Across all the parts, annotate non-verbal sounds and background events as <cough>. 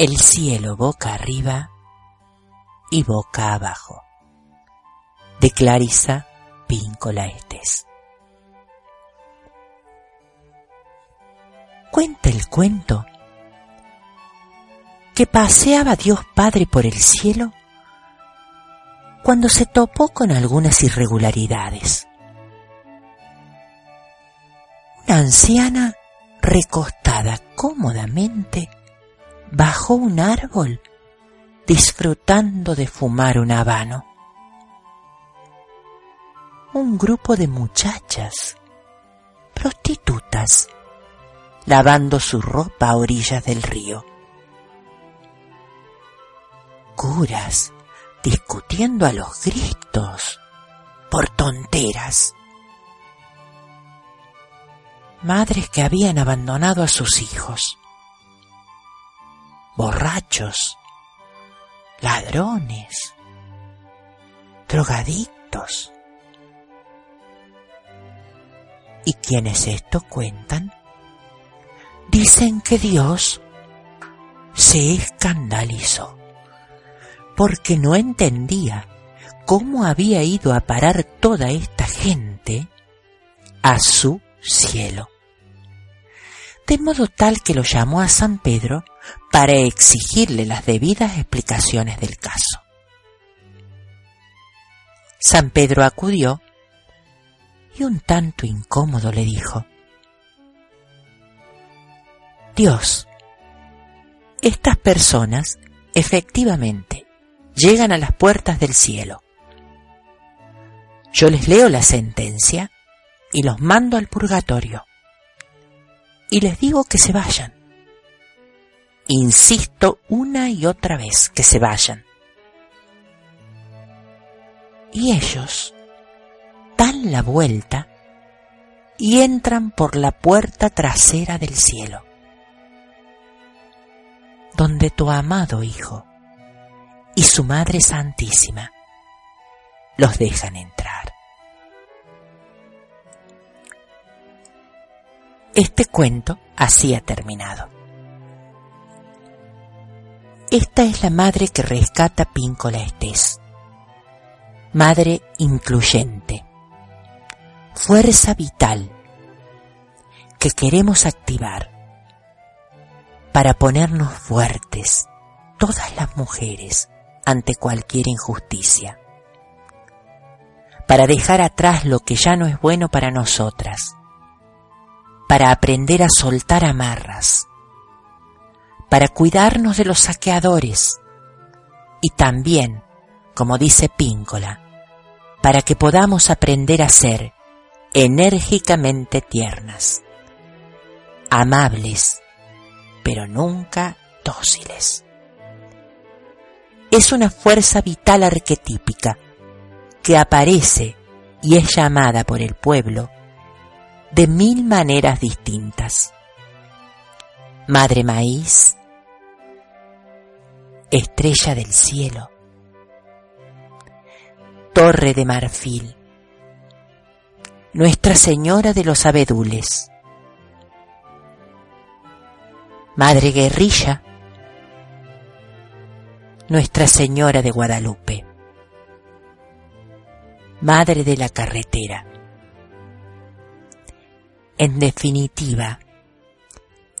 El cielo boca arriba y boca abajo. De Clarisa Píncola Estés. Cuenta el cuento que paseaba Dios Padre por el cielo cuando se topó con algunas irregularidades. Una anciana recostada cómodamente bajo un árbol disfrutando de fumar un habano. Un grupo de muchachas, prostitutas, lavando su ropa a orillas del río. Curas discutiendo a los gritos por tonteras. Madres que habían abandonado a sus hijos. Borrachos, ladrones, drogadictos. Y quienes esto cuentan, dicen que Dios se escandalizó porque no entendía cómo había ido a parar toda esta gente a su cielo. De modo tal que lo llamó a San Pedro para exigirle las debidas explicaciones del caso. San Pedro acudió y un tanto incómodo le dijo, Dios, estas personas efectivamente llegan a las puertas del cielo. Yo les leo la sentencia y los mando al purgatorio. Y les digo que se vayan. Insisto una y otra vez que se vayan. Y ellos dan la vuelta y entran por la puerta trasera del cielo, donde tu amado Hijo y su Madre Santísima los dejan entrar. Este cuento así ha terminado. Esta es la madre que rescata Píncola Estés. Madre incluyente. Fuerza vital que queremos activar para ponernos fuertes, todas las mujeres, ante cualquier injusticia, para dejar atrás lo que ya no es bueno para nosotras, para aprender a soltar amarras, para cuidarnos de los saqueadores y también, como dice Píncola, para que podamos aprender a ser enérgicamente tiernas, amables, pero nunca dóciles. Es una fuerza vital arquetípica que aparece y es llamada por el pueblo de mil maneras distintas. Madre maíz, estrella del cielo, torre de marfil, Nuestra Señora de los Abedules, Madre guerrilla, nuestra Señora de Guadalupe, Madre de la Carretera. En definitiva,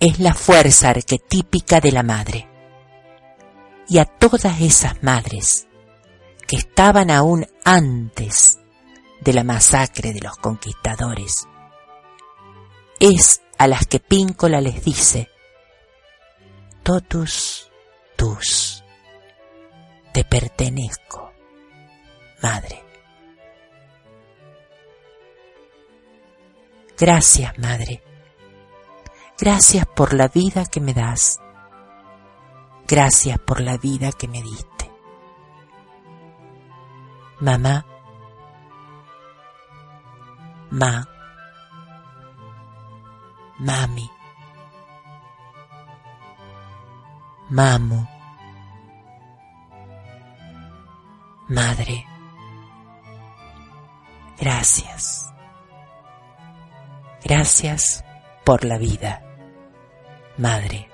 es la fuerza arquetípica de la Madre. Y a todas esas madres que estaban aún antes de la masacre de los conquistadores, es a las que Píncola les dice, totus tus te pertenezco, Madre. Gracias, Madre. Gracias por la vida que me das. Gracias por la vida que me diste. Mamá, ma, mami, mamo. Madre, gracias. Gracias por la vida, Madre.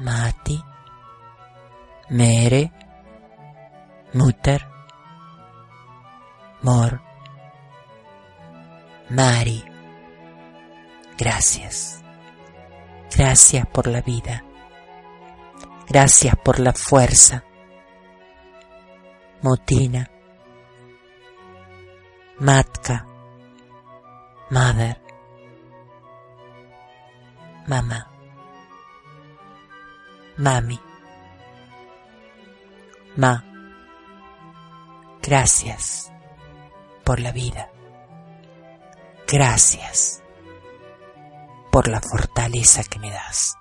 Mati, Mere, Mutter, Mor, Mari. Gracias. Gracias por la vida. Gracias por la fuerza. Motina. Matka. Mother. Mamá. Mami. Ma. Gracias por la vida. Gracias por la fortaleza que me das.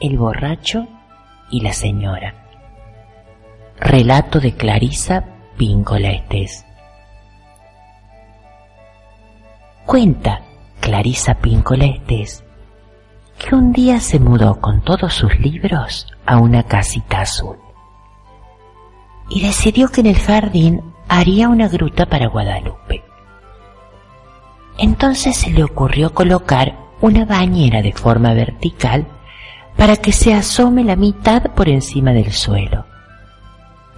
El borracho y la señora. Relato de Clarisa Píncola Estés. Cuenta Clarisa Píncola Estés que un día se mudó con todos sus libros a una casita azul y decidió que en el jardín haría una gruta para Guadalupe. Entonces se le ocurrió colocar una bañera de forma vertical para que se asome la mitad por encima del suelo,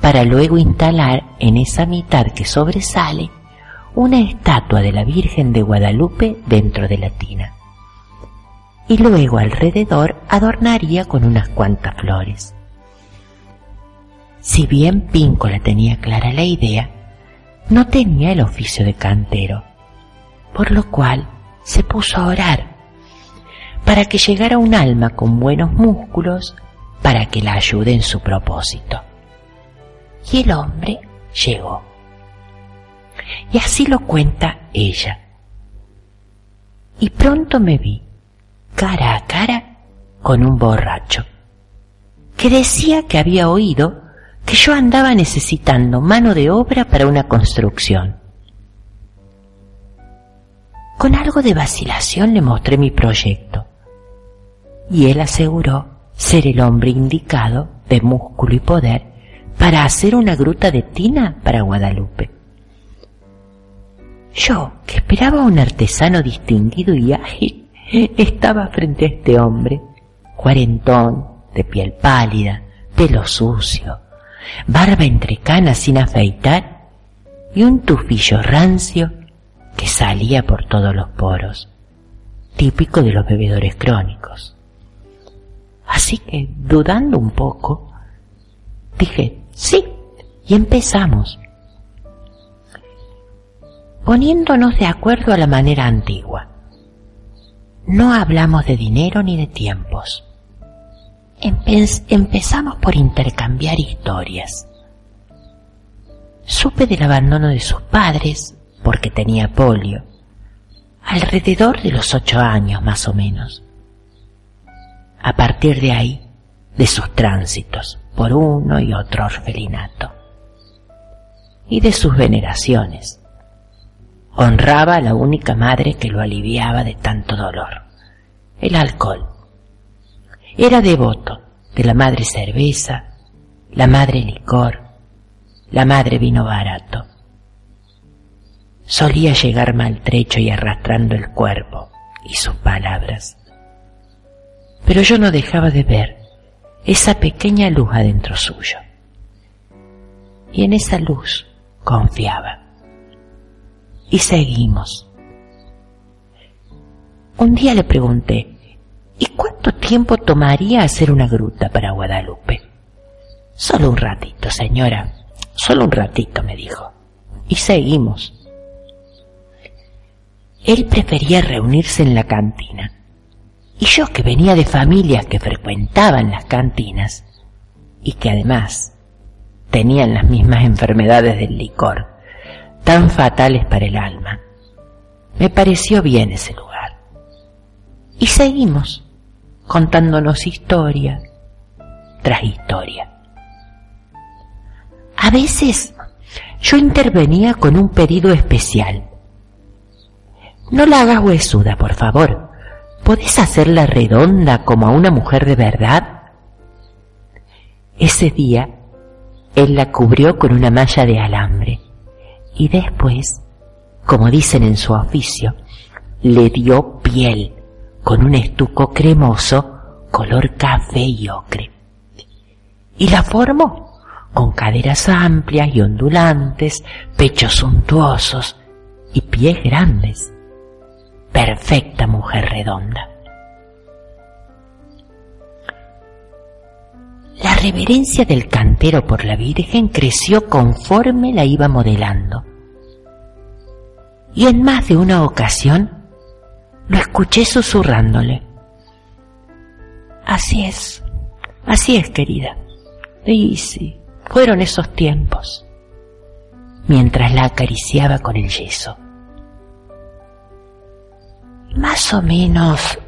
para luego instalar en esa mitad que sobresale una estatua de la Virgen de Guadalupe dentro de la tina. Y luego alrededor adornaría con unas cuantas flores. Si bien Píncola tenía clara la idea, no tenía el oficio de cantero, por lo cual se puso a orar para que llegara un alma con buenos músculos para que la ayude en su propósito. Y el hombre llegó. Y así lo cuenta ella. Y pronto me vi cara a cara con un borracho que decía que había oído que yo andaba necesitando mano de obra para una construcción. Con algo de vacilación le mostré mi proyecto y él aseguró ser el hombre indicado de músculo y poder para hacer una gruta de tina para Guadalupe. Yo, que esperaba un artesano distinguido y ágil, <laughs> estaba frente a este hombre, cuarentón, de piel pálida, pelo sucio, barba entre canas sin afeitar y un tufillo rancio que salía por todos los poros, típico de los bebedores crónicos. Así que, dudando un poco, dije, sí, y empezamos. Poniéndonos de acuerdo a la manera antigua. No hablamos de dinero ni de tiempos. empezamos por intercambiar historias. Supe del abandono de sus padres, porque tenía polio, alrededor de los ocho años más o menos a partir de ahí de sus tránsitos por uno y otro orfelinato y de sus veneraciones. Honraba a la única madre que lo aliviaba de tanto dolor, el alcohol. Era devoto de la madre cerveza, la madre licor, la madre vino barato. Solía llegar maltrecho y arrastrando el cuerpo y sus palabras pero yo no dejaba de ver esa pequeña luz adentro suyo. Y en esa luz confiaba. Y seguimos. Un día le pregunté, ¿y cuánto tiempo tomaría hacer una gruta para Guadalupe? Solo un ratito, señora, solo un ratito, me dijo. Y seguimos. Él prefería reunirse en la cantina y yo que venía de familias que frecuentaban las cantinas y que además tenían las mismas enfermedades del licor, tan fatales para el alma, me pareció bien ese lugar. Y seguimos contándonos historia tras historia. A veces yo intervenía con un pedido especial. No la hagas huesuda, por favor ¿Podés hacerla redonda como a una mujer de verdad? Ese día, él la cubrió con una malla de alambre y después, como dicen en su oficio, le dio piel con un estuco cremoso color café y ocre. Y la formó con caderas amplias y ondulantes, pechos suntuosos y pies grandes. Perfecta mujer redonda. La reverencia del cantero por la Virgen creció conforme la iba modelando. Y en más de una ocasión lo escuché susurrándole. Así es, así es, querida. Y sí, fueron esos tiempos. Mientras la acariciaba con el yeso. Más o menos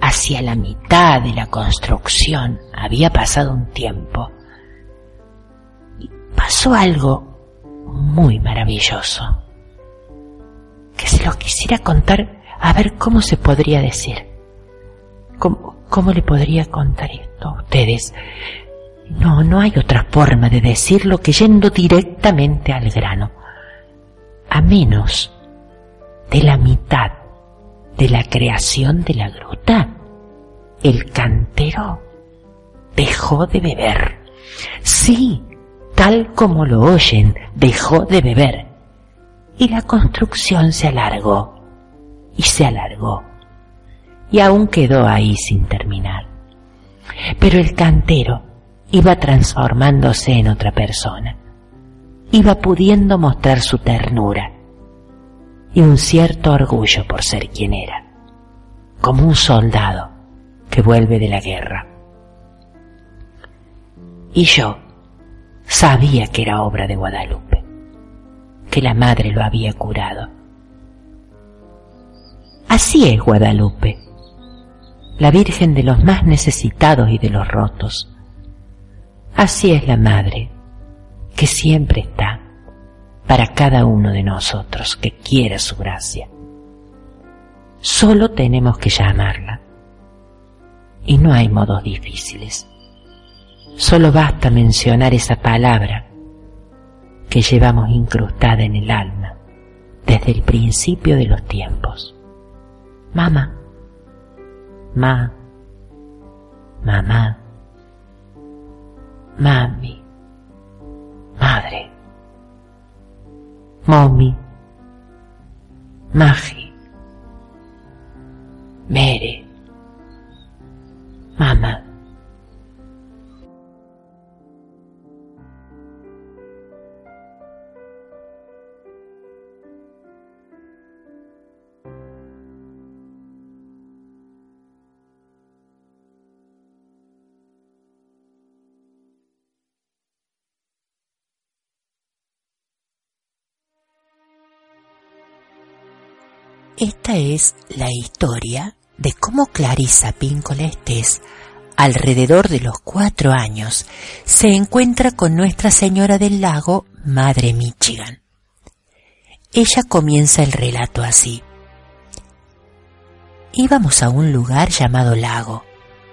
hacia la mitad de la construcción había pasado un tiempo. Y pasó algo muy maravilloso. Que se lo quisiera contar a ver cómo se podría decir. ¿Cómo, cómo le podría contar esto a ustedes? No, no hay otra forma de decirlo que yendo directamente al grano. A menos de la mitad de la creación de la gruta, el cantero dejó de beber. Sí, tal como lo oyen, dejó de beber. Y la construcción se alargó y se alargó. Y aún quedó ahí sin terminar. Pero el cantero iba transformándose en otra persona. Iba pudiendo mostrar su ternura y un cierto orgullo por ser quien era, como un soldado que vuelve de la guerra. Y yo sabía que era obra de Guadalupe, que la madre lo había curado. Así es Guadalupe, la Virgen de los más necesitados y de los rotos. Así es la Madre, que siempre está para cada uno de nosotros que quiera su gracia. Solo tenemos que llamarla. Y no hay modos difíciles. Solo basta mencionar esa palabra que llevamos incrustada en el alma desde el principio de los tiempos. Mamá, ma, mamá, mami, madre. Mommy, Magi, Mere, Mama. Esta es la historia de cómo Clarisa Pincolestes, alrededor de los cuatro años, se encuentra con Nuestra Señora del Lago, Madre Michigan. Ella comienza el relato así. Íbamos a un lugar llamado Lago,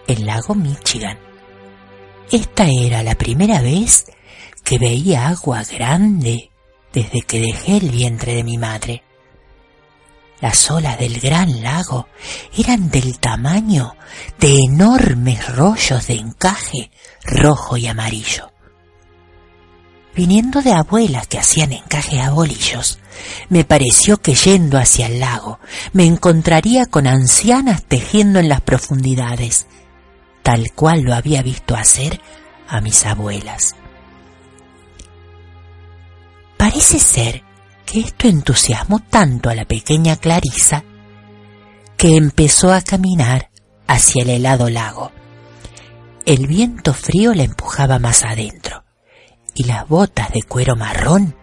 el lago Michigan. Esta era la primera vez que veía agua grande desde que dejé el vientre de mi madre. Las olas del gran lago eran del tamaño de enormes rollos de encaje rojo y amarillo. Viniendo de abuelas que hacían encaje a bolillos, me pareció que yendo hacia el lago me encontraría con ancianas tejiendo en las profundidades, tal cual lo había visto hacer a mis abuelas. Parece ser que esto entusiasmó tanto a la pequeña Clarisa que empezó a caminar hacia el helado lago. El viento frío la empujaba más adentro y las botas de cuero marrón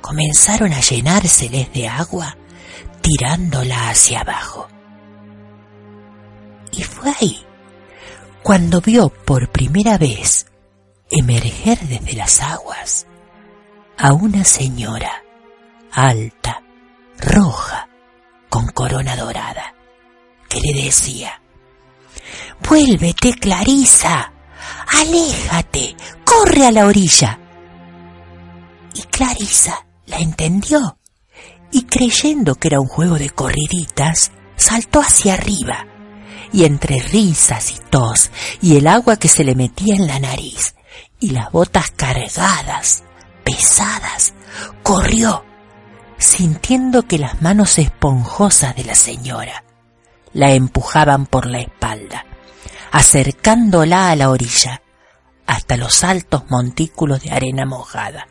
comenzaron a llenárseles de agua tirándola hacia abajo. Y fue ahí cuando vio por primera vez emerger desde las aguas a una señora alta, roja, con corona dorada, que le decía, Vuélvete, Clarisa, aléjate, corre a la orilla. Y Clarisa la entendió y creyendo que era un juego de corriditas, saltó hacia arriba y entre risas y tos y el agua que se le metía en la nariz y las botas cargadas, pesadas, corrió, sintiendo que las manos esponjosas de la señora la empujaban por la espalda, acercándola a la orilla, hasta los altos montículos de arena mojada.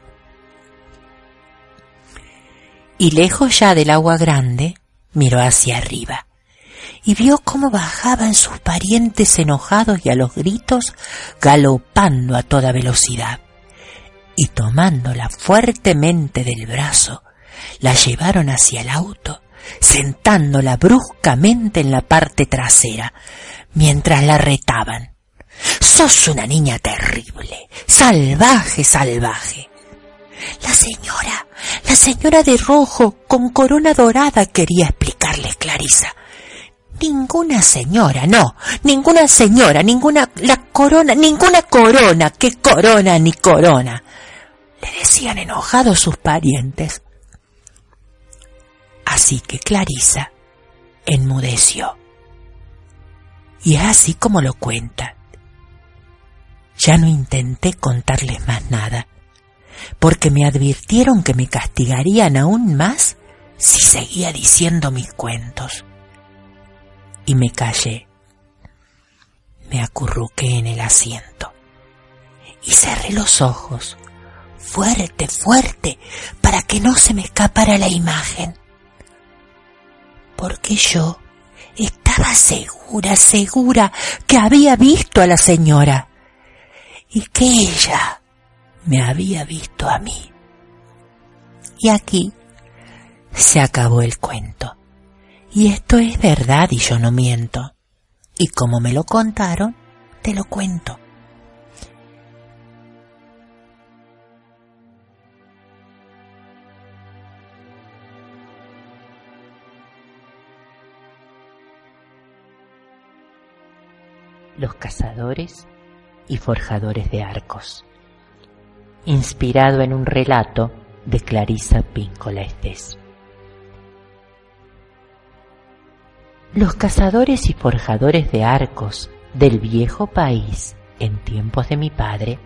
Y lejos ya del agua grande, miró hacia arriba y vio cómo bajaban sus parientes enojados y a los gritos galopando a toda velocidad. Y tomándola fuertemente del brazo, la llevaron hacia el auto, sentándola bruscamente en la parte trasera, mientras la retaban. Sos una niña terrible, salvaje, salvaje. La señora, la señora de rojo con corona dorada quería explicarles Clarisa. Ninguna señora, no, ninguna señora, ninguna, la corona, ninguna corona, qué corona ni corona. Le decían enojados sus parientes. Así que Clarisa enmudeció. Y es así como lo cuenta. Ya no intenté contarles más nada, porque me advirtieron que me castigarían aún más si seguía diciendo mis cuentos y me callé. Me acurruqué en el asiento y cerré los ojos fuerte, fuerte, para que no se me escapara la imagen. Porque yo estaba segura, segura que había visto a la señora y que ella me había visto a mí. Y aquí se acabó el cuento. Y esto es verdad y yo no miento. Y como me lo contaron, te lo cuento. Los cazadores y forjadores de arcos. Inspirado en un relato de Clarisa Píncola Estés. Los cazadores y forjadores de arcos del viejo país en tiempos de mi padre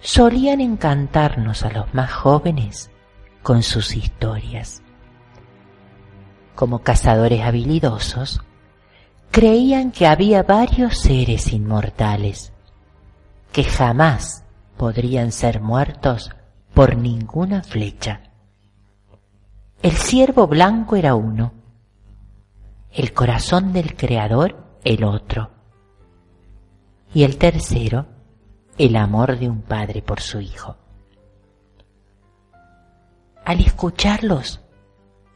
solían encantarnos a los más jóvenes con sus historias. Como cazadores habilidosos, creían que había varios seres inmortales que jamás podrían ser muertos por ninguna flecha. El ciervo blanco era uno, el corazón del Creador el otro. Y el tercero, el amor de un padre por su hijo. Al escucharlos,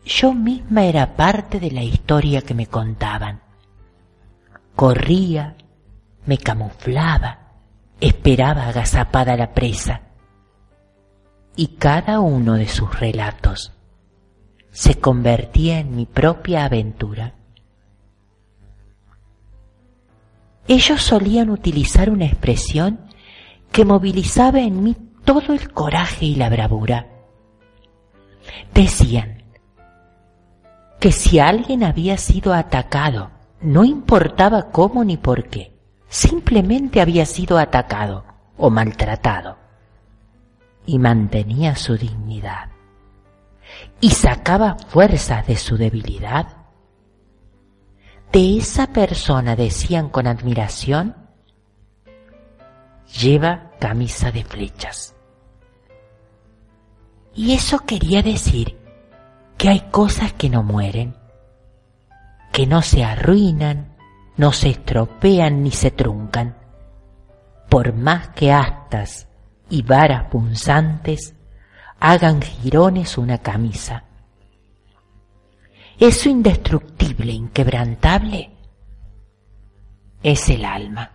yo misma era parte de la historia que me contaban. Corría, me camuflaba, esperaba agazapada la presa. Y cada uno de sus relatos se convertía en mi propia aventura. Ellos solían utilizar una expresión que movilizaba en mí todo el coraje y la bravura. Decían que si alguien había sido atacado, no importaba cómo ni por qué, simplemente había sido atacado o maltratado. Y mantenía su dignidad. Y sacaba fuerzas de su debilidad. De esa persona decían con admiración, lleva camisa de flechas. Y eso quería decir que hay cosas que no mueren, que no se arruinan, no se estropean ni se truncan, por más que astas y varas punzantes hagan jirones una camisa. Eso indestructible, inquebrantable, es el alma.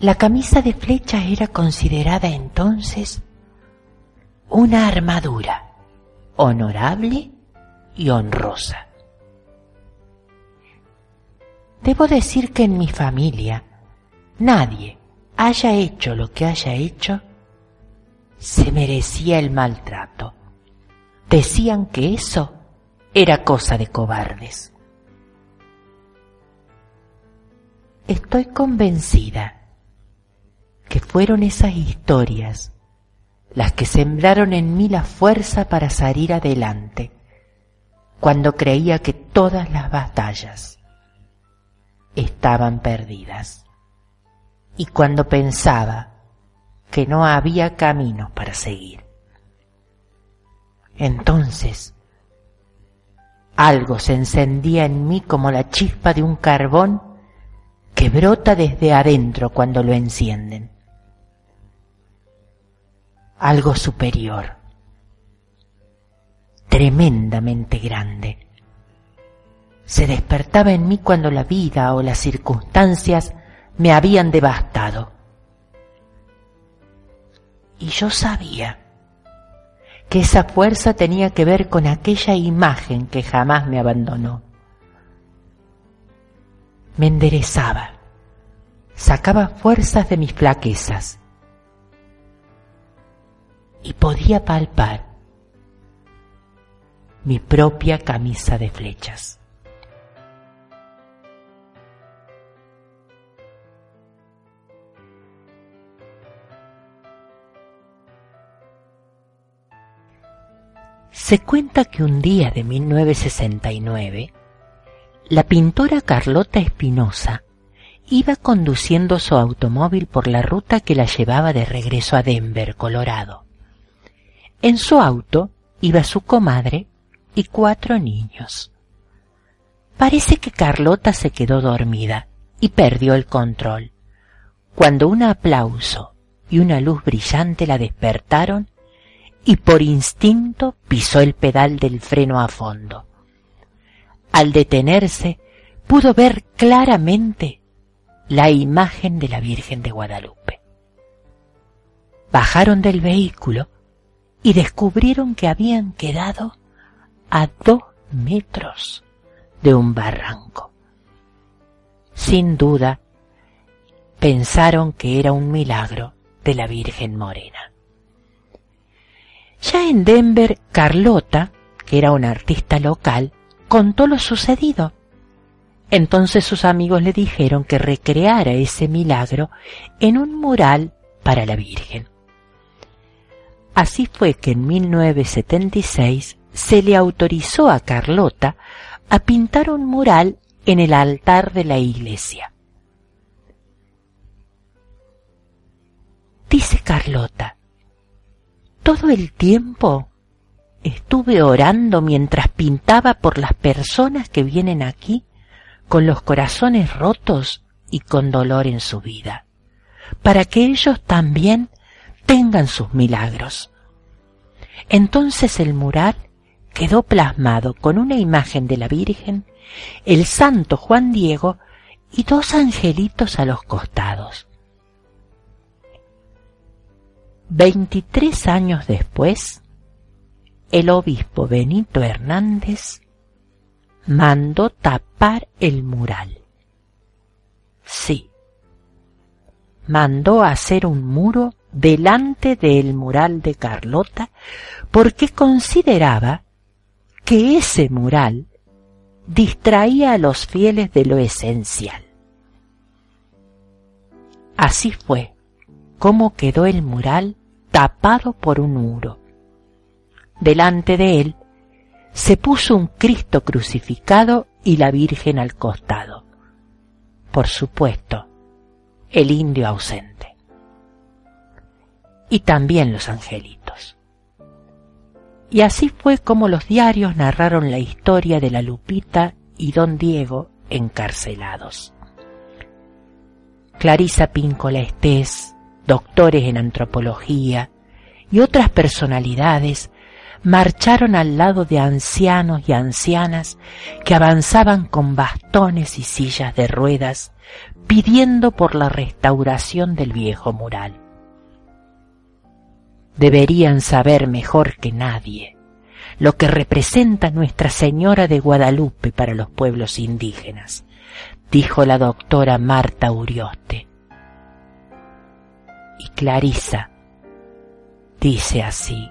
La camisa de flecha era considerada entonces una armadura honorable y honrosa. Debo decir que en mi familia nadie haya hecho lo que haya hecho, se merecía el maltrato. Decían que eso era cosa de cobardes. Estoy convencida que fueron esas historias las que sembraron en mí la fuerza para salir adelante cuando creía que todas las batallas estaban perdidas y cuando pensaba que no había camino para seguir. Entonces, algo se encendía en mí como la chispa de un carbón que brota desde adentro cuando lo encienden. Algo superior, tremendamente grande. Se despertaba en mí cuando la vida o las circunstancias me habían devastado. Y yo sabía que esa fuerza tenía que ver con aquella imagen que jamás me abandonó. Me enderezaba, sacaba fuerzas de mis flaquezas y podía palpar mi propia camisa de flechas. Se cuenta que un día de 1969, la pintora Carlota Espinosa iba conduciendo su automóvil por la ruta que la llevaba de regreso a Denver, Colorado. En su auto iba su comadre y cuatro niños. Parece que Carlota se quedó dormida y perdió el control, cuando un aplauso y una luz brillante la despertaron y por instinto pisó el pedal del freno a fondo. Al detenerse, pudo ver claramente la imagen de la Virgen de Guadalupe. Bajaron del vehículo y descubrieron que habían quedado a dos metros de un barranco. Sin duda, pensaron que era un milagro de la Virgen Morena. Ya en Denver, Carlota, que era una artista local, contó lo sucedido. Entonces sus amigos le dijeron que recreara ese milagro en un mural para la Virgen. Así fue que en 1976 se le autorizó a Carlota a pintar un mural en el altar de la iglesia. Dice Carlota, todo el tiempo estuve orando mientras pintaba por las personas que vienen aquí con los corazones rotos y con dolor en su vida, para que ellos también tengan sus milagros. Entonces el mural quedó plasmado con una imagen de la Virgen, el santo Juan Diego y dos angelitos a los costados. Veintitrés años después, el obispo Benito Hernández mandó tapar el mural. Sí, mandó hacer un muro delante del mural de Carlota porque consideraba que ese mural distraía a los fieles de lo esencial. Así fue cómo quedó el mural tapado por un muro. Delante de él se puso un Cristo crucificado y la Virgen al costado. Por supuesto, el indio ausente. Y también los angelitos. Y así fue como los diarios narraron la historia de la Lupita y don Diego encarcelados. Clarisa Píncola Estés, doctores en antropología y otras personalidades marcharon al lado de ancianos y ancianas que avanzaban con bastones y sillas de ruedas pidiendo por la restauración del viejo mural. Deberían saber mejor que nadie lo que representa Nuestra Señora de Guadalupe para los pueblos indígenas, dijo la doctora Marta Urioste. Y Clarisa dice así,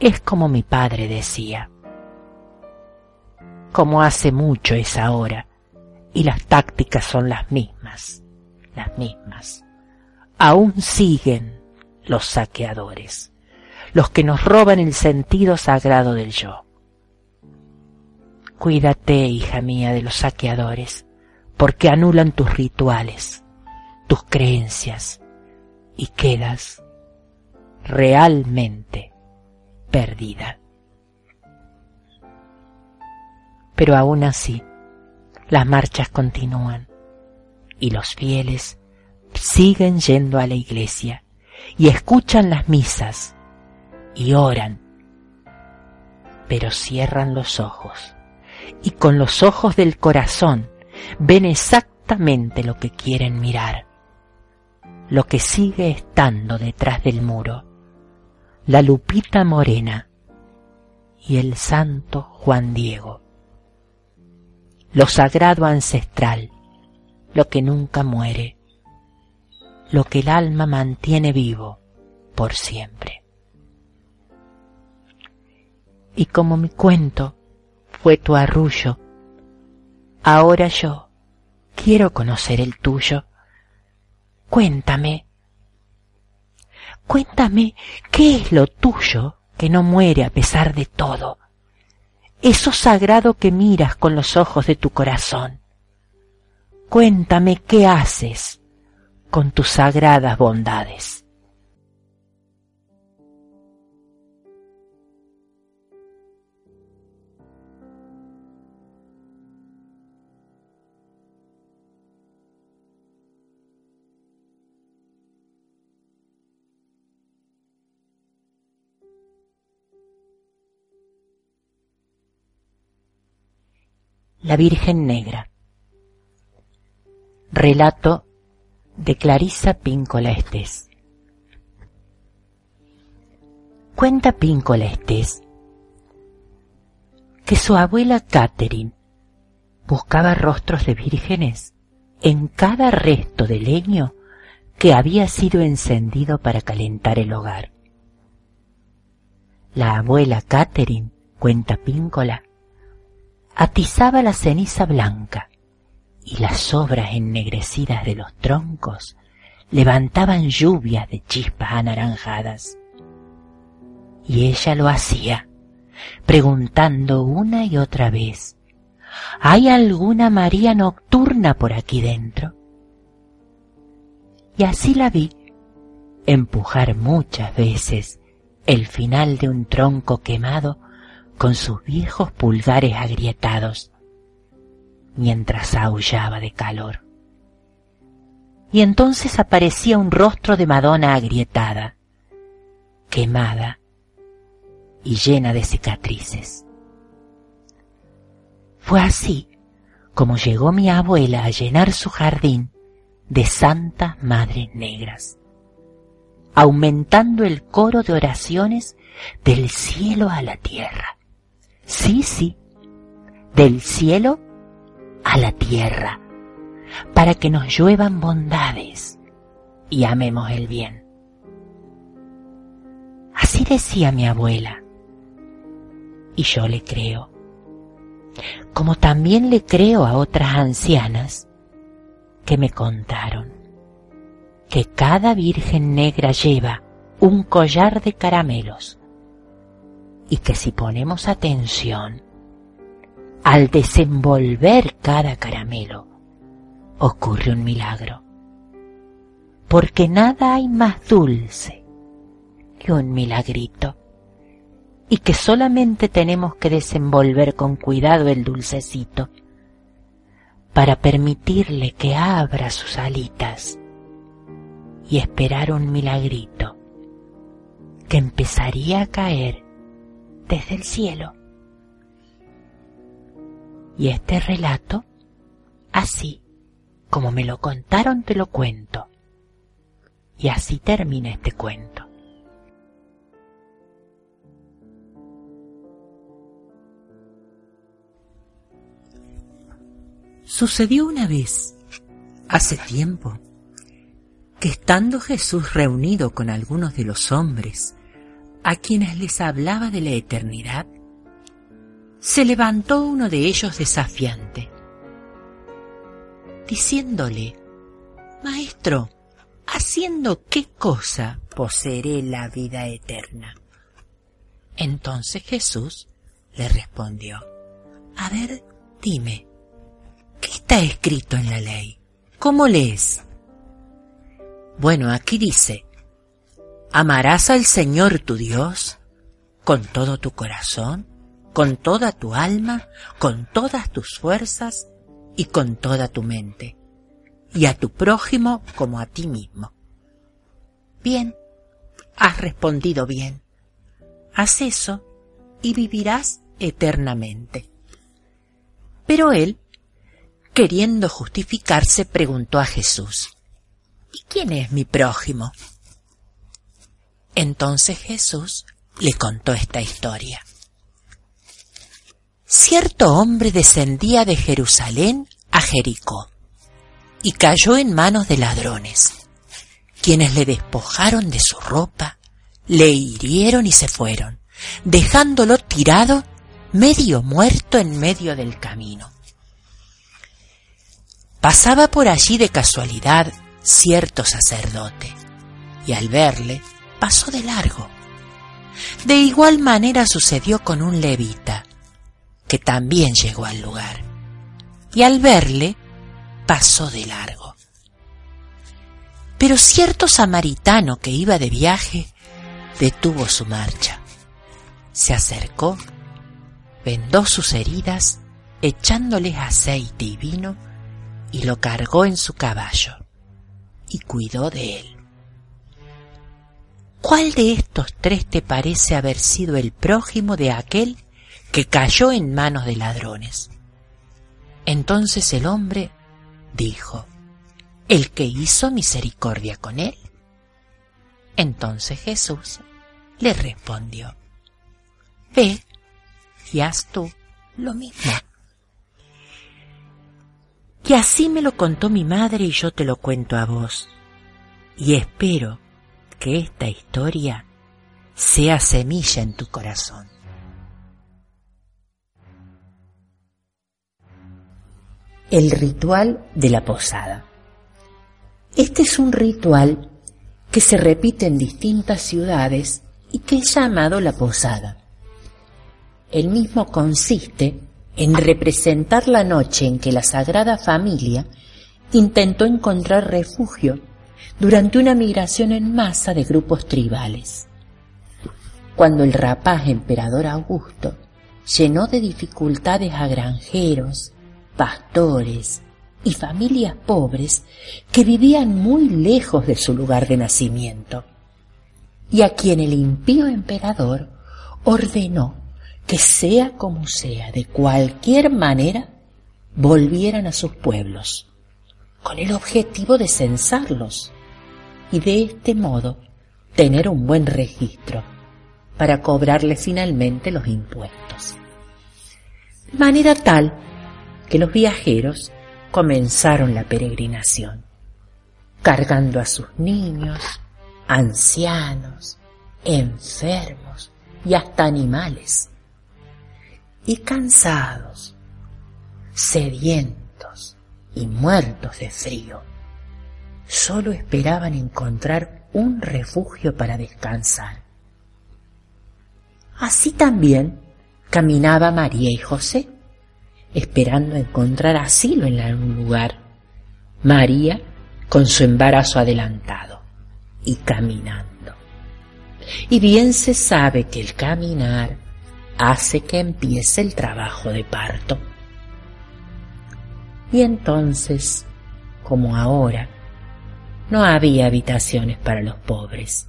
es como mi padre decía, como hace mucho es ahora, y las tácticas son las mismas, las mismas. Aún siguen los saqueadores los que nos roban el sentido sagrado del yo. Cuídate, hija mía, de los saqueadores, porque anulan tus rituales, tus creencias, y quedas realmente perdida. Pero aún así, las marchas continúan y los fieles siguen yendo a la iglesia y escuchan las misas y oran, pero cierran los ojos y con los ojos del corazón ven exactamente lo que quieren mirar, lo que sigue estando detrás del muro, la lupita morena y el santo Juan Diego, lo sagrado ancestral, lo que nunca muere, lo que el alma mantiene vivo por siempre y como mi cuento fue tu arrullo, ahora yo quiero conocer el tuyo. Cuéntame, cuéntame qué es lo tuyo que no muere a pesar de todo, eso sagrado que miras con los ojos de tu corazón. Cuéntame qué haces con tus sagradas bondades. La Virgen Negra. Relato de Clarisa Píncola Estés. Cuenta Píncola Estés que su abuela Catherine buscaba rostros de vírgenes en cada resto de leño que había sido encendido para calentar el hogar. La abuela Catherine, cuenta Píncola, atizaba la ceniza blanca y las sobras ennegrecidas de los troncos levantaban lluvias de chispas anaranjadas. Y ella lo hacía, preguntando una y otra vez, ¿hay alguna María nocturna por aquí dentro? Y así la vi empujar muchas veces el final de un tronco quemado con sus viejos pulgares agrietados, mientras aullaba de calor. Y entonces aparecía un rostro de Madonna agrietada, quemada y llena de cicatrices. Fue así como llegó mi abuela a llenar su jardín de santas madres negras, aumentando el coro de oraciones del cielo a la tierra. Sí, sí, del cielo a la tierra, para que nos lluevan bondades y amemos el bien. Así decía mi abuela, y yo le creo, como también le creo a otras ancianas que me contaron que cada virgen negra lleva un collar de caramelos y que si ponemos atención al desenvolver cada caramelo, ocurre un milagro. Porque nada hay más dulce que un milagrito y que solamente tenemos que desenvolver con cuidado el dulcecito para permitirle que abra sus alitas y esperar un milagrito que empezaría a caer desde el cielo. Y este relato, así como me lo contaron, te lo cuento. Y así termina este cuento. Sucedió una vez, hace tiempo, que estando Jesús reunido con algunos de los hombres, a quienes les hablaba de la eternidad, se levantó uno de ellos desafiante, diciéndole, Maestro, ¿haciendo qué cosa poseeré la vida eterna? Entonces Jesús le respondió, A ver, dime, ¿qué está escrito en la ley? ¿Cómo lees? Bueno, aquí dice, amarás al Señor tu Dios con todo tu corazón, con toda tu alma, con todas tus fuerzas y con toda tu mente, y a tu prójimo como a ti mismo. Bien, has respondido bien. Haz eso y vivirás eternamente. Pero él, queriendo justificarse, preguntó a Jesús, ¿Y quién es mi prójimo? Entonces Jesús le contó esta historia. Cierto hombre descendía de Jerusalén a Jericó y cayó en manos de ladrones, quienes le despojaron de su ropa, le hirieron y se fueron, dejándolo tirado medio muerto en medio del camino. Pasaba por allí de casualidad cierto sacerdote, y al verle pasó de largo. De igual manera sucedió con un levita, que también llegó al lugar, y al verle pasó de largo. Pero cierto samaritano que iba de viaje detuvo su marcha, se acercó, vendó sus heridas, echándoles aceite y vino, y lo cargó en su caballo y cuidó de él. ¿Cuál de estos tres te parece haber sido el prójimo de aquel que cayó en manos de ladrones? Entonces el hombre dijo, el que hizo misericordia con él. Entonces Jesús le respondió, ve y haz tú lo mismo. Y así me lo contó mi madre y yo te lo cuento a vos. Y espero que esta historia sea semilla en tu corazón. El ritual de la posada. Este es un ritual que se repite en distintas ciudades y que es llamado la posada. El mismo consiste en representar la noche en que la Sagrada Familia intentó encontrar refugio durante una migración en masa de grupos tribales. Cuando el rapaz emperador Augusto llenó de dificultades a granjeros, pastores y familias pobres que vivían muy lejos de su lugar de nacimiento, y a quien el impío emperador ordenó que sea como sea, de cualquier manera, volvieran a sus pueblos, con el objetivo de censarlos y de este modo tener un buen registro para cobrarle finalmente los impuestos. De manera tal que los viajeros comenzaron la peregrinación, cargando a sus niños, ancianos, enfermos y hasta animales y cansados, sedientos y muertos de frío, solo esperaban encontrar un refugio para descansar. Así también caminaba María y José, esperando encontrar asilo en algún lugar. María con su embarazo adelantado y caminando. Y bien se sabe que el caminar hace que empiece el trabajo de parto. Y entonces, como ahora, no había habitaciones para los pobres,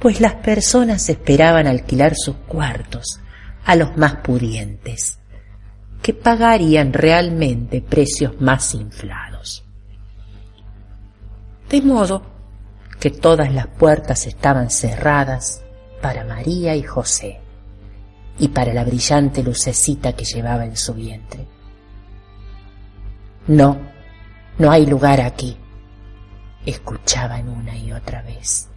pues las personas esperaban alquilar sus cuartos a los más pudientes, que pagarían realmente precios más inflados. De modo que todas las puertas estaban cerradas para María y José y para la brillante lucecita que llevaba en su vientre. No, no hay lugar aquí, escuchaban una y otra vez.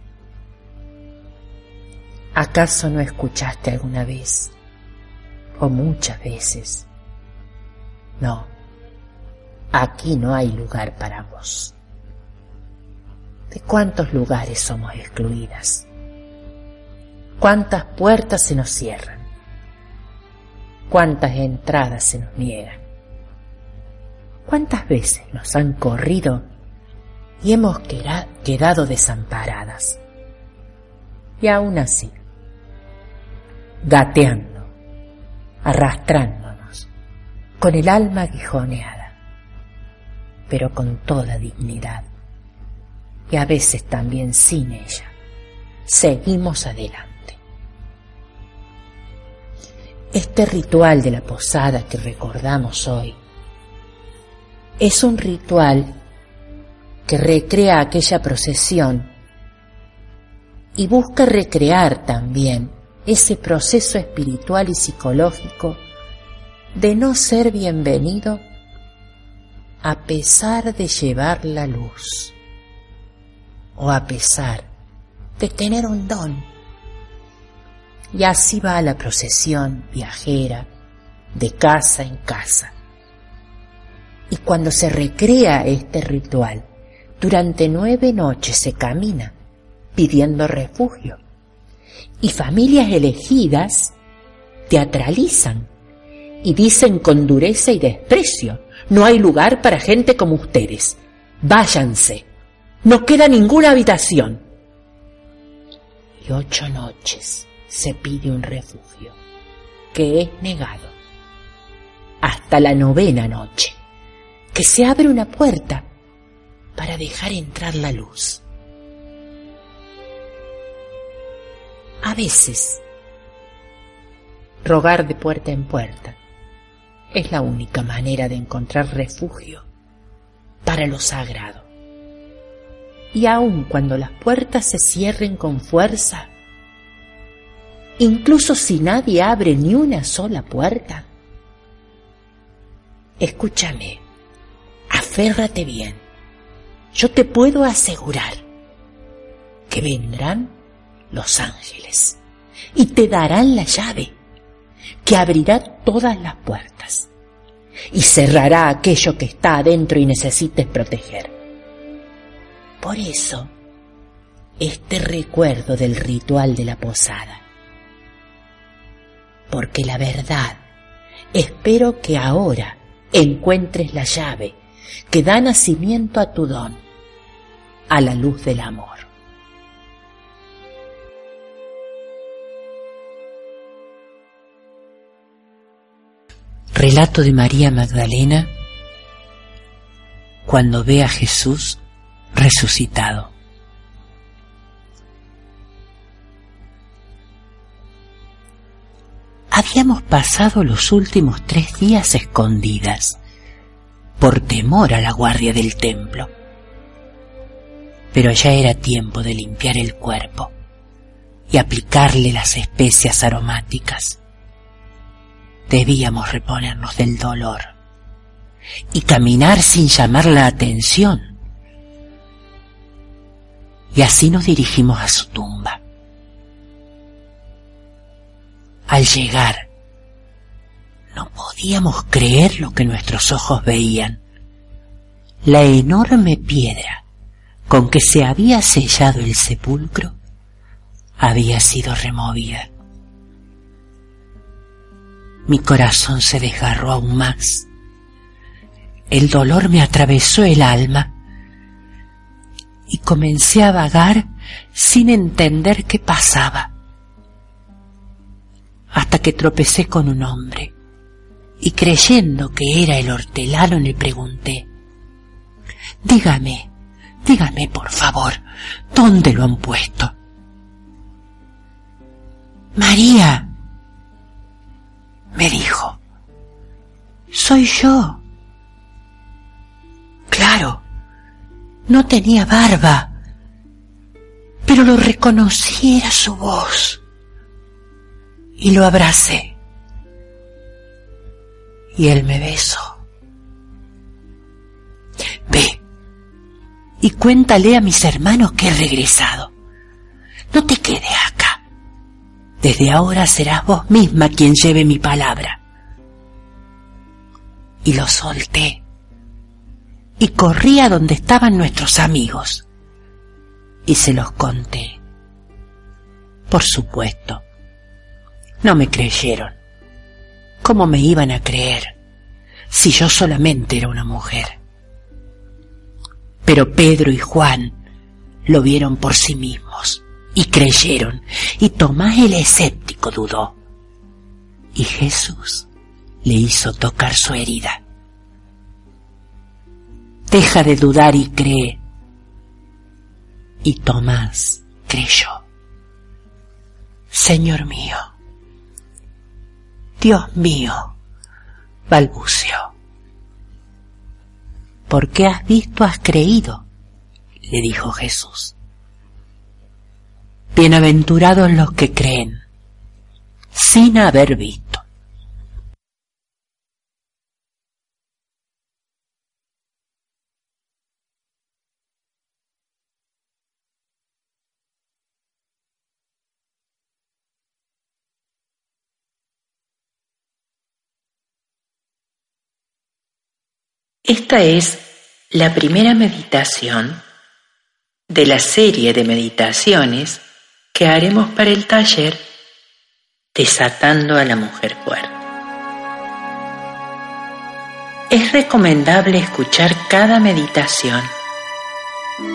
¿Acaso no escuchaste alguna vez? O muchas veces. No, aquí no hay lugar para vos. ¿De cuántos lugares somos excluidas? ¿Cuántas puertas se nos cierran? ¿Cuántas entradas se nos niegan? ¿Cuántas veces nos han corrido y hemos quedado desamparadas? Y aún así, gateando, arrastrándonos, con el alma aguijoneada, pero con toda dignidad, y a veces también sin ella, seguimos adelante. Este ritual de la posada que recordamos hoy es un ritual que recrea aquella procesión y busca recrear también ese proceso espiritual y psicológico de no ser bienvenido a pesar de llevar la luz o a pesar de tener un don. Y así va la procesión viajera de casa en casa. Y cuando se recrea este ritual, durante nueve noches se camina pidiendo refugio y familias elegidas teatralizan y dicen con dureza y desprecio, no hay lugar para gente como ustedes, váyanse, no queda ninguna habitación. Y ocho noches se pide un refugio, que es negado, hasta la novena noche, que se abre una puerta para dejar entrar la luz. A veces, rogar de puerta en puerta es la única manera de encontrar refugio para lo sagrado. Y aun cuando las puertas se cierren con fuerza, incluso si nadie abre ni una sola puerta, escúchame, aférrate bien, yo te puedo asegurar que vendrán los ángeles y te darán la llave que abrirá todas las puertas y cerrará aquello que está adentro y necesites proteger. Por eso, este recuerdo del ritual de la posada. Porque la verdad, espero que ahora encuentres la llave que da nacimiento a tu don, a la luz del amor. Relato de María Magdalena cuando ve a Jesús resucitado. Habíamos pasado los últimos tres días escondidas por temor a la guardia del templo. Pero ya era tiempo de limpiar el cuerpo y aplicarle las especias aromáticas debíamos reponernos del dolor y caminar sin llamar la atención. Y así nos dirigimos a su tumba. Al llegar, no podíamos creer lo que nuestros ojos veían. La enorme piedra con que se había sellado el sepulcro había sido removida mi corazón se desgarró aún más. El dolor me atravesó el alma y comencé a vagar sin entender qué pasaba. Hasta que tropecé con un hombre y creyendo que era el hortelano le pregunté, dígame, dígame por favor, ¿dónde lo han puesto? María, me dijo. Soy yo. Claro, no tenía barba, pero lo reconocí, era su voz. Y lo abracé. Y él me besó. y cuéntale a mis hermanos que he regresado. No te. Desde ahora serás vos misma quien lleve mi palabra. Y lo solté. Y corrí a donde estaban nuestros amigos. Y se los conté. Por supuesto. No me creyeron. ¿Cómo me iban a creer si yo solamente era una mujer? Pero Pedro y Juan lo vieron por sí mismos y creyeron, y Tomás el escéptico dudó. Y Jesús le hizo tocar su herida. Deja de dudar y cree. Y Tomás creyó. Señor mío, Dios mío, balbuceó. ¿Por qué has visto has creído? le dijo Jesús. Bienaventurados los que creen sin haber visto. Esta es la primera meditación de la serie de meditaciones que haremos para el taller Desatando a la Mujer Fuerte. Es recomendable escuchar cada meditación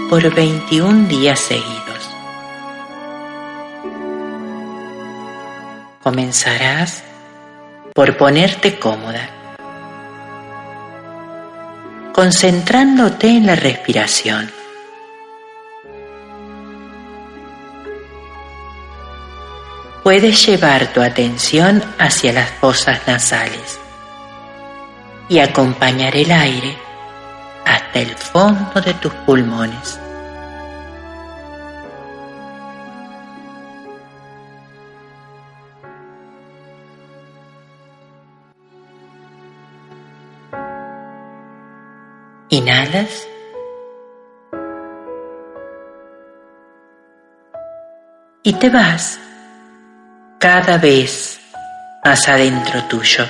por 21 días seguidos. Comenzarás por ponerte cómoda, concentrándote en la respiración. Puedes llevar tu atención hacia las fosas nasales y acompañar el aire hasta el fondo de tus pulmones. Inhalas. Y te vas cada vez más adentro tuyo.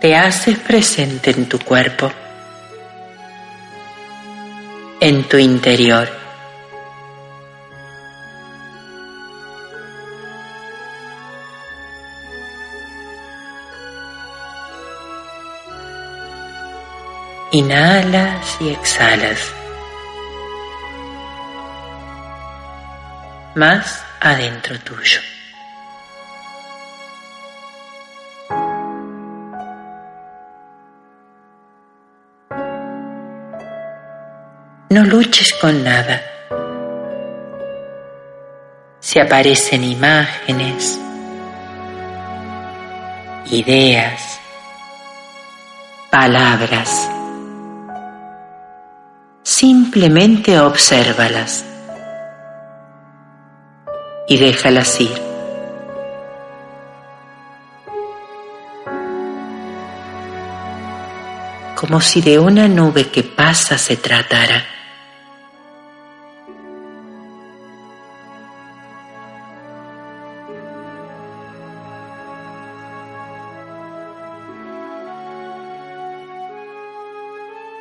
Te haces presente en tu cuerpo, en tu interior. Inhalas y exhalas. Más adentro tuyo. No luches con nada. Si aparecen imágenes, ideas, palabras, Simplemente obsérvalas y déjalas ir. Como si de una nube que pasa se tratara.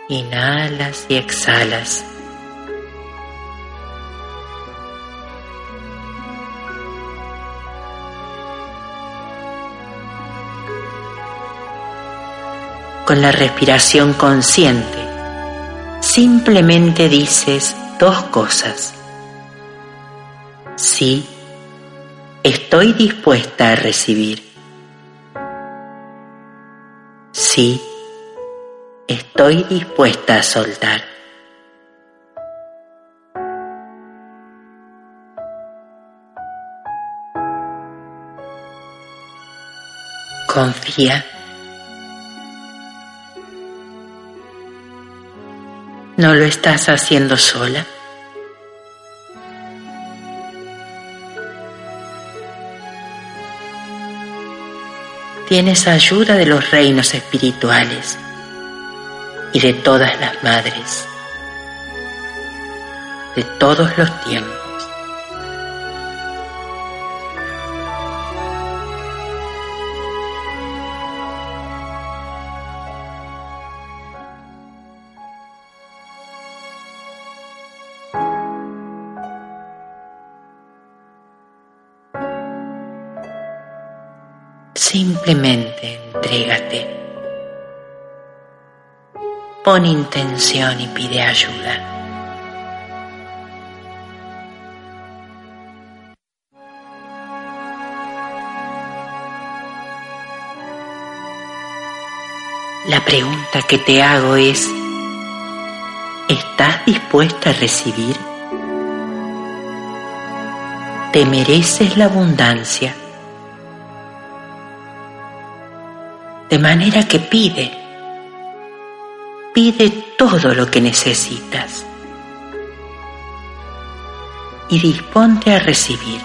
Inhalas y exhalas. Con la respiración consciente, simplemente dices dos cosas. Sí, estoy dispuesta a recibir. Sí, estoy dispuesta a soltar. Confía. No lo estás haciendo sola. Tienes ayuda de los reinos espirituales y de todas las madres, de todos los tiempos. Pon intención y pide ayuda. La pregunta que te hago es, ¿estás dispuesta a recibir? ¿Te mereces la abundancia? De manera que pide, pide todo lo que necesitas y disponte a recibir.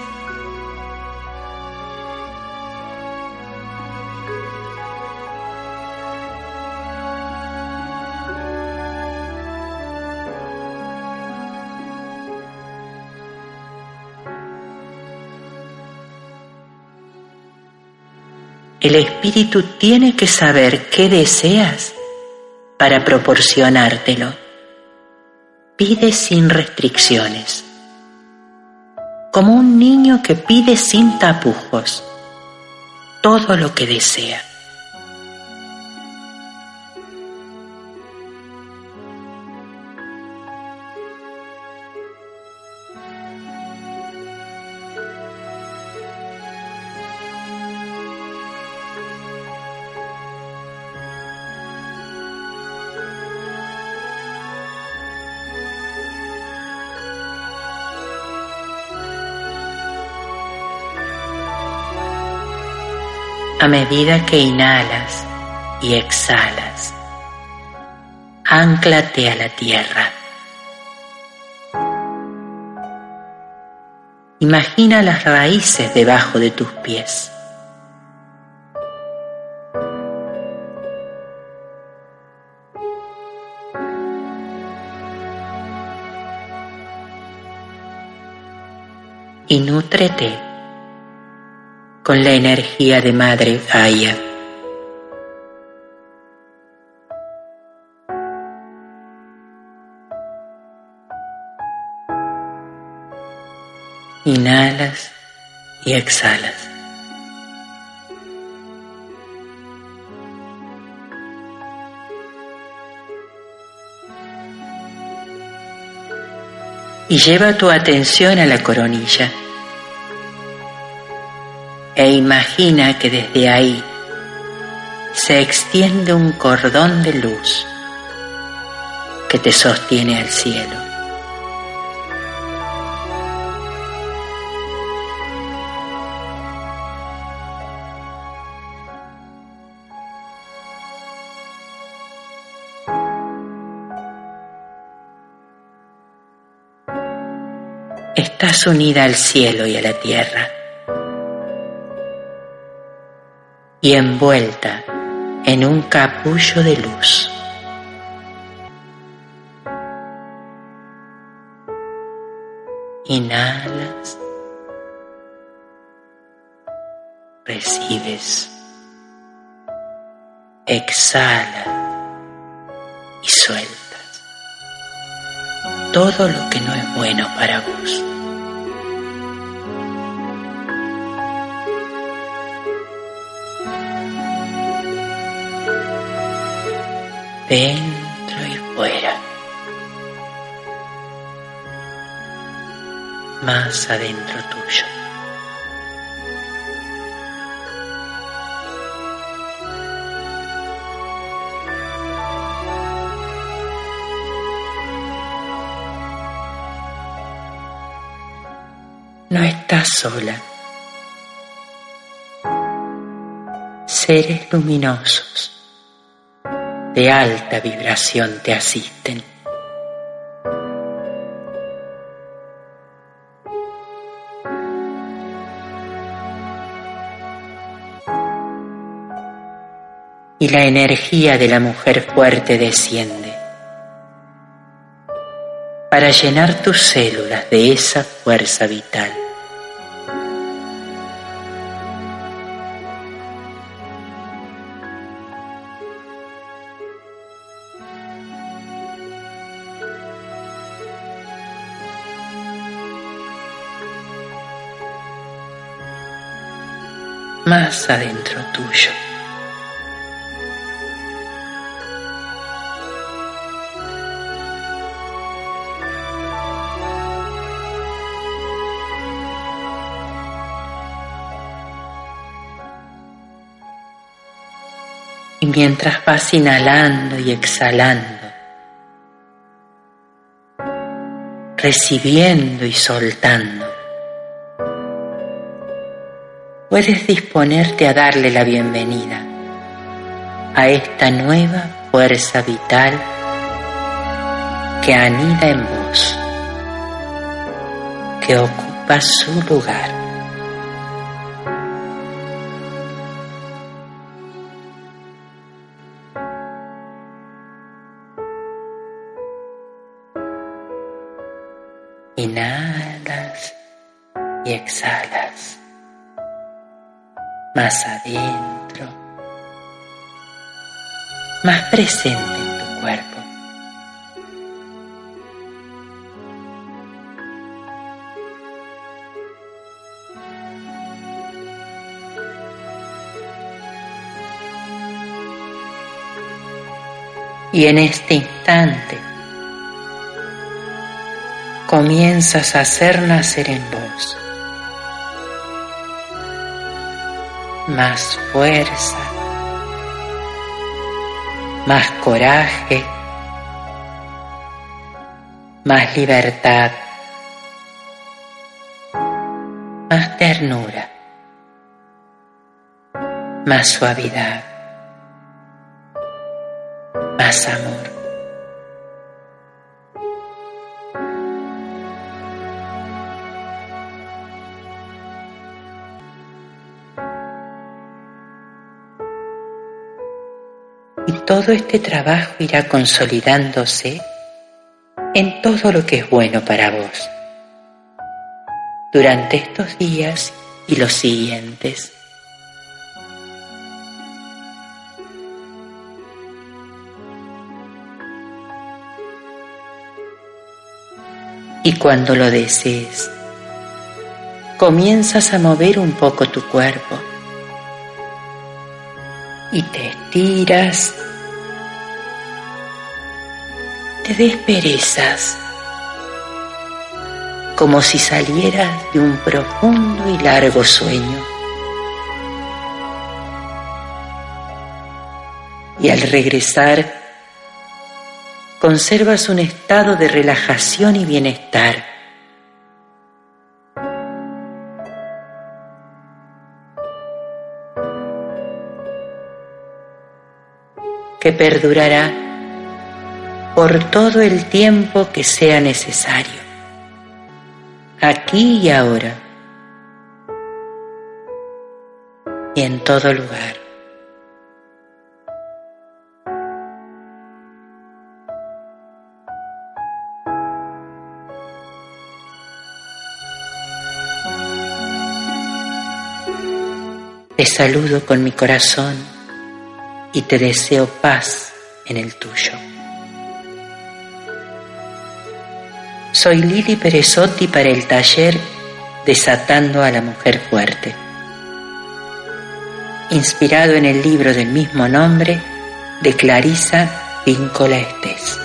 El espíritu tiene que saber qué deseas para proporcionártelo. Pide sin restricciones, como un niño que pide sin tapujos todo lo que desea. A medida que inhalas y exhalas. Ánclate a la tierra. Imagina las raíces debajo de tus pies. Y nútrete con la energía de Madre Gaia. Inhalas y exhalas. Y lleva tu atención a la coronilla e imagina que desde ahí se extiende un cordón de luz que te sostiene al cielo. Estás unida al cielo y a la tierra. Y envuelta en un capullo de luz. Inhalas, recibes, exhalas y sueltas todo lo que no es bueno para vos. Dentro y fuera, más adentro tuyo. No estás sola. Seres luminosos de alta vibración te asisten. y la energía de la mujer fuerte desciende para llenar tus células de esa fuerza vital. Más adentro tuyo. Y mientras vas inhalando y exhalando, recibiendo y soltando, puedes disponerte a darle la bienvenida a esta nueva fuerza vital que anida en vos, que ocupa su lugar. Presente en tu cuerpo. Y en este instante comienzas a hacer nacer en vos más fuerza, más coraje, más libertad, más ternura, más suavidad, más amor. Todo este trabajo irá consolidándose en todo lo que es bueno para vos durante estos días y los siguientes. Y cuando lo desees, comienzas a mover un poco tu cuerpo y te estiras te desperezas, como si salieras de un profundo y largo sueño. Y al regresar, conservas un estado de relajación y bienestar. que perdurará por todo el tiempo que sea necesario, aquí y ahora, y en todo lugar. Te saludo con mi corazón y te deseo paz en el tuyo. Soy Lili Perezotti para el taller Desatando a la Mujer Fuerte, inspirado en el libro del mismo nombre de Clarisa Píncola Estés.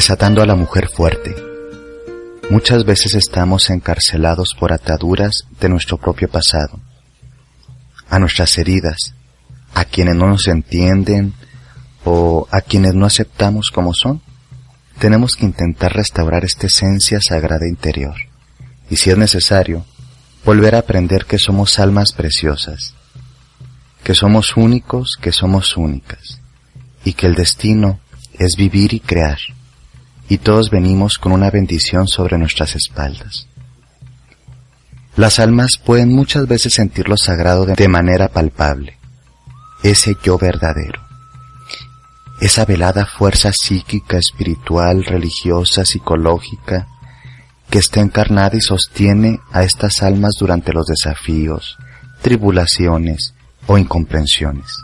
Desatando a la mujer fuerte. Muchas veces estamos encarcelados por ataduras de nuestro propio pasado, a nuestras heridas, a quienes no nos entienden o a quienes no aceptamos como son. Tenemos que intentar restaurar esta esencia sagrada interior y si es necesario, volver a aprender que somos almas preciosas, que somos únicos, que somos únicas, y que el destino es vivir y crear, y todos venimos con una bendición sobre nuestras espaldas. Las almas pueden muchas veces sentir lo sagrado de manera palpable, ese yo verdadero, esa velada fuerza psíquica, espiritual, religiosa, psicológica, que está encarnada y sostiene a estas almas durante los desafíos, tribulaciones o incomprensiones.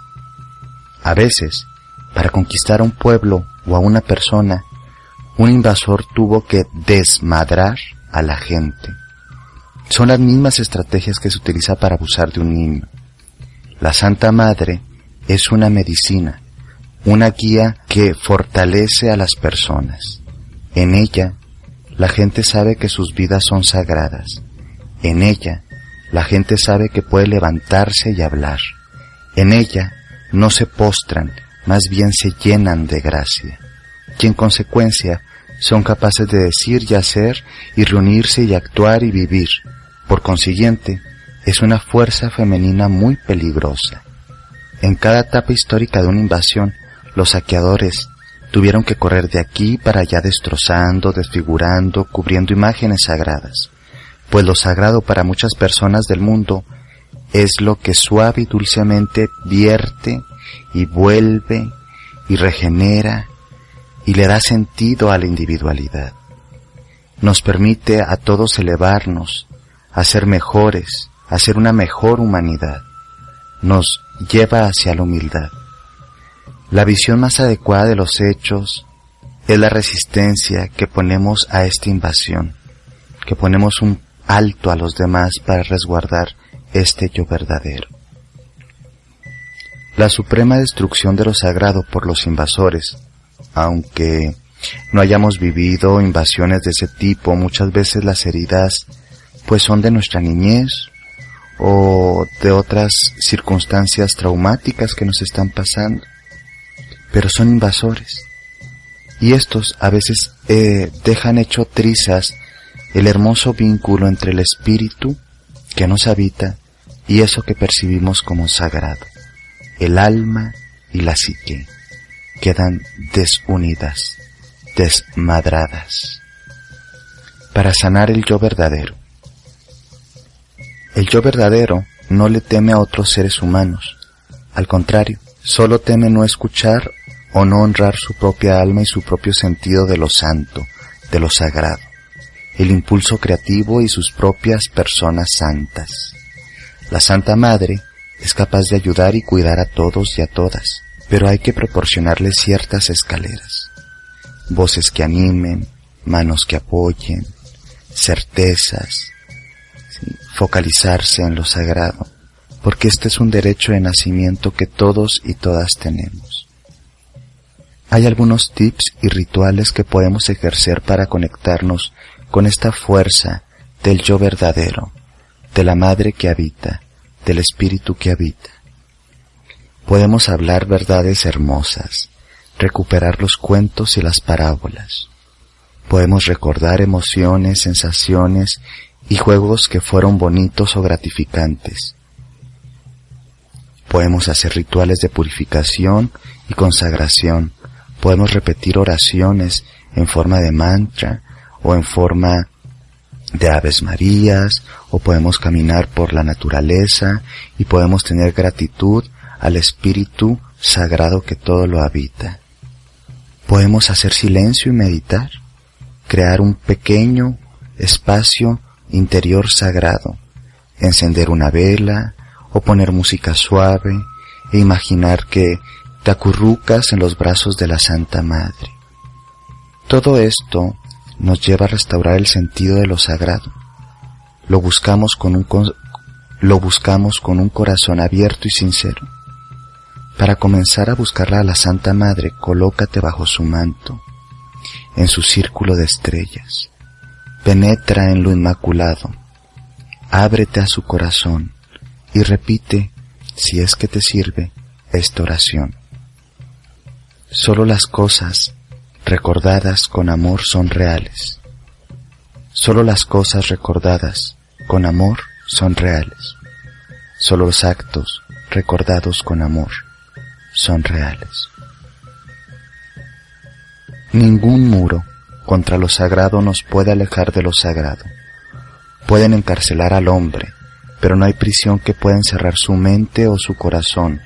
A veces, para conquistar a un pueblo o a una persona, un invasor tuvo que desmadrar a la gente. Son las mismas estrategias que se utiliza para abusar de un niño. La Santa Madre es una medicina, una guía que fortalece a las personas. En ella la gente sabe que sus vidas son sagradas. En ella, la gente sabe que puede levantarse y hablar. En ella, no se postran, más bien se llenan de gracia. Y en consecuencia, son capaces de decir y hacer y reunirse y actuar y vivir. Por consiguiente, es una fuerza femenina muy peligrosa. En cada etapa histórica de una invasión, los saqueadores Tuvieron que correr de aquí para allá destrozando, desfigurando, cubriendo imágenes sagradas, pues lo sagrado para muchas personas del mundo es lo que suave y dulcemente vierte y vuelve y regenera y le da sentido a la individualidad. Nos permite a todos elevarnos, a ser mejores, a ser una mejor humanidad. Nos lleva hacia la humildad. La visión más adecuada de los hechos es la resistencia que ponemos a esta invasión, que ponemos un alto a los demás para resguardar este yo verdadero. La suprema destrucción de lo sagrado por los invasores, aunque no hayamos vivido invasiones de ese tipo, muchas veces las heridas pues son de nuestra niñez o de otras circunstancias traumáticas que nos están pasando pero son invasores. Y estos a veces eh, dejan hecho trizas el hermoso vínculo entre el espíritu que nos habita y eso que percibimos como sagrado. El alma y la psique quedan desunidas, desmadradas. Para sanar el yo verdadero. El yo verdadero no le teme a otros seres humanos. Al contrario, solo teme no escuchar o no honrar su propia alma y su propio sentido de lo santo, de lo sagrado, el impulso creativo y sus propias personas santas. La Santa Madre es capaz de ayudar y cuidar a todos y a todas, pero hay que proporcionarle ciertas escaleras, voces que animen, manos que apoyen, certezas, focalizarse en lo sagrado, porque este es un derecho de nacimiento que todos y todas tenemos. Hay algunos tips y rituales que podemos ejercer para conectarnos con esta fuerza del yo verdadero, de la madre que habita, del espíritu que habita. Podemos hablar verdades hermosas, recuperar los cuentos y las parábolas. Podemos recordar emociones, sensaciones y juegos que fueron bonitos o gratificantes. Podemos hacer rituales de purificación y consagración Podemos repetir oraciones en forma de mantra o en forma de aves marías o podemos caminar por la naturaleza y podemos tener gratitud al espíritu sagrado que todo lo habita. Podemos hacer silencio y meditar, crear un pequeño espacio interior sagrado, encender una vela o poner música suave e imaginar que te acurrucas en los brazos de la Santa Madre. Todo esto nos lleva a restaurar el sentido de lo sagrado. Lo buscamos con un, lo buscamos con un corazón abierto y sincero. Para comenzar a buscarla a la Santa Madre, colócate bajo su manto. en su círculo de estrellas. Penetra en lo inmaculado. Ábrete a su corazón y repite, si es que te sirve, esta oración. Solo las cosas recordadas con amor son reales. Solo las cosas recordadas con amor son reales. Solo los actos recordados con amor son reales. Ningún muro contra lo sagrado nos puede alejar de lo sagrado. Pueden encarcelar al hombre, pero no hay prisión que pueda encerrar su mente o su corazón,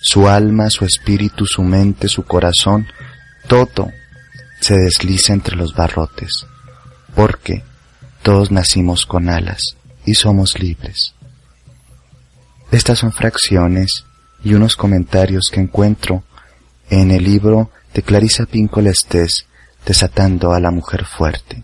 su alma, su espíritu, su mente, su corazón, todo se desliza entre los barrotes, porque todos nacimos con alas y somos libres. Estas son fracciones y unos comentarios que encuentro en el libro de Clarisa Pincolestés, Desatando a la Mujer Fuerte.